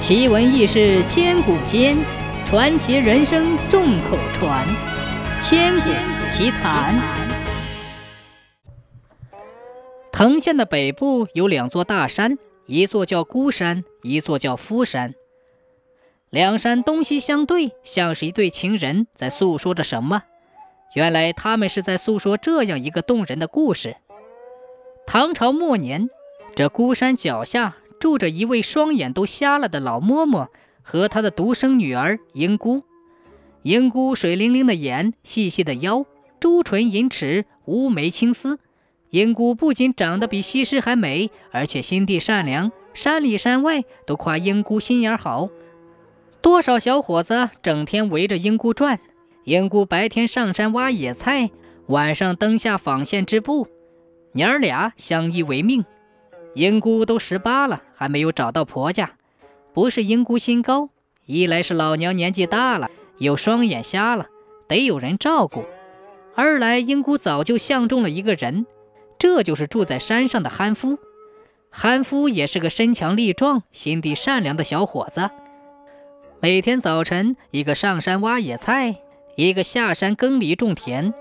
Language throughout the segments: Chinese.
奇闻异事千古间，传奇人生众口传。千古奇谈。藤县的北部有两座大山，一座叫孤山，一座叫夫山。两山东西相对，像是一对情人在诉说着什么。原来他们是在诉说这样一个动人的故事：唐朝末年，这孤山脚下。住着一位双眼都瞎了的老嬷嬷和她的独生女儿英姑。英姑水灵灵的眼，细细的腰，朱唇银齿，乌眉青丝。英姑不仅长得比西施还美，而且心地善良，山里山外都夸英姑心眼好。多少小伙子整天围着英姑转。英姑白天上山挖野菜，晚上灯下纺线织布，娘儿俩相依为命。英姑都十八了，还没有找到婆家。不是英姑心高，一来是老娘年纪大了，有双眼瞎了，得有人照顾；二来英姑早就相中了一个人，这就是住在山上的憨夫。憨夫也是个身强力壮、心地善良的小伙子。每天早晨，一个上山挖野菜，一个下山耕犁种田，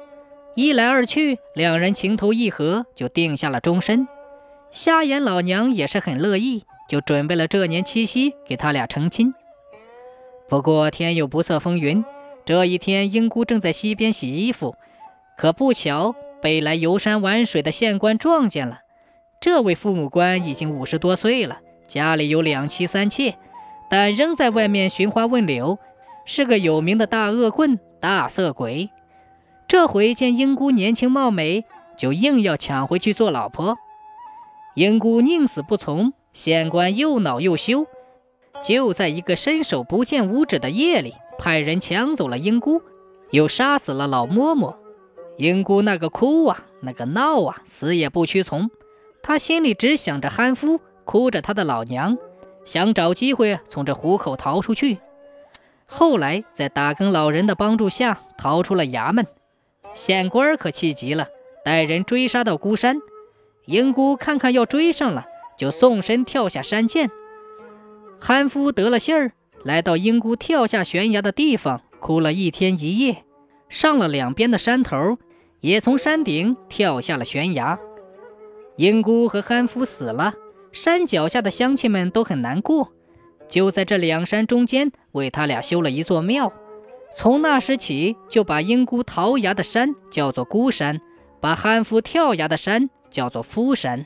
一来二去，两人情投意合，就定下了终身。瞎眼老娘也是很乐意，就准备了这年七夕给他俩成亲。不过天有不测风云，这一天英姑正在溪边洗衣服，可不巧被来游山玩水的县官撞见了。这位父母官已经五十多岁了，家里有两妻三妾，但仍在外面寻花问柳，是个有名的大恶棍、大色鬼。这回见英姑年轻貌美，就硬要抢回去做老婆。英姑宁死不从，县官又恼又羞，就在一个伸手不见五指的夜里，派人抢走了英姑，又杀死了老嬷嬷。英姑那个哭啊，那个闹啊，死也不屈从。她心里只想着憨夫，哭着她的老娘，想找机会从这虎口逃出去。后来在打更老人的帮助下，逃出了衙门。县官可气急了，带人追杀到孤山。英姑看看要追上了，就纵身跳下山涧。憨夫得了信儿，来到英姑跳下悬崖的地方，哭了一天一夜。上了两边的山头，也从山顶跳下了悬崖。英姑和憨夫死了，山脚下的乡亲们都很难过，就在这两山中间为他俩修了一座庙。从那时起，就把英姑逃崖的山叫做孤山，把憨夫跳崖的山。叫做夫神。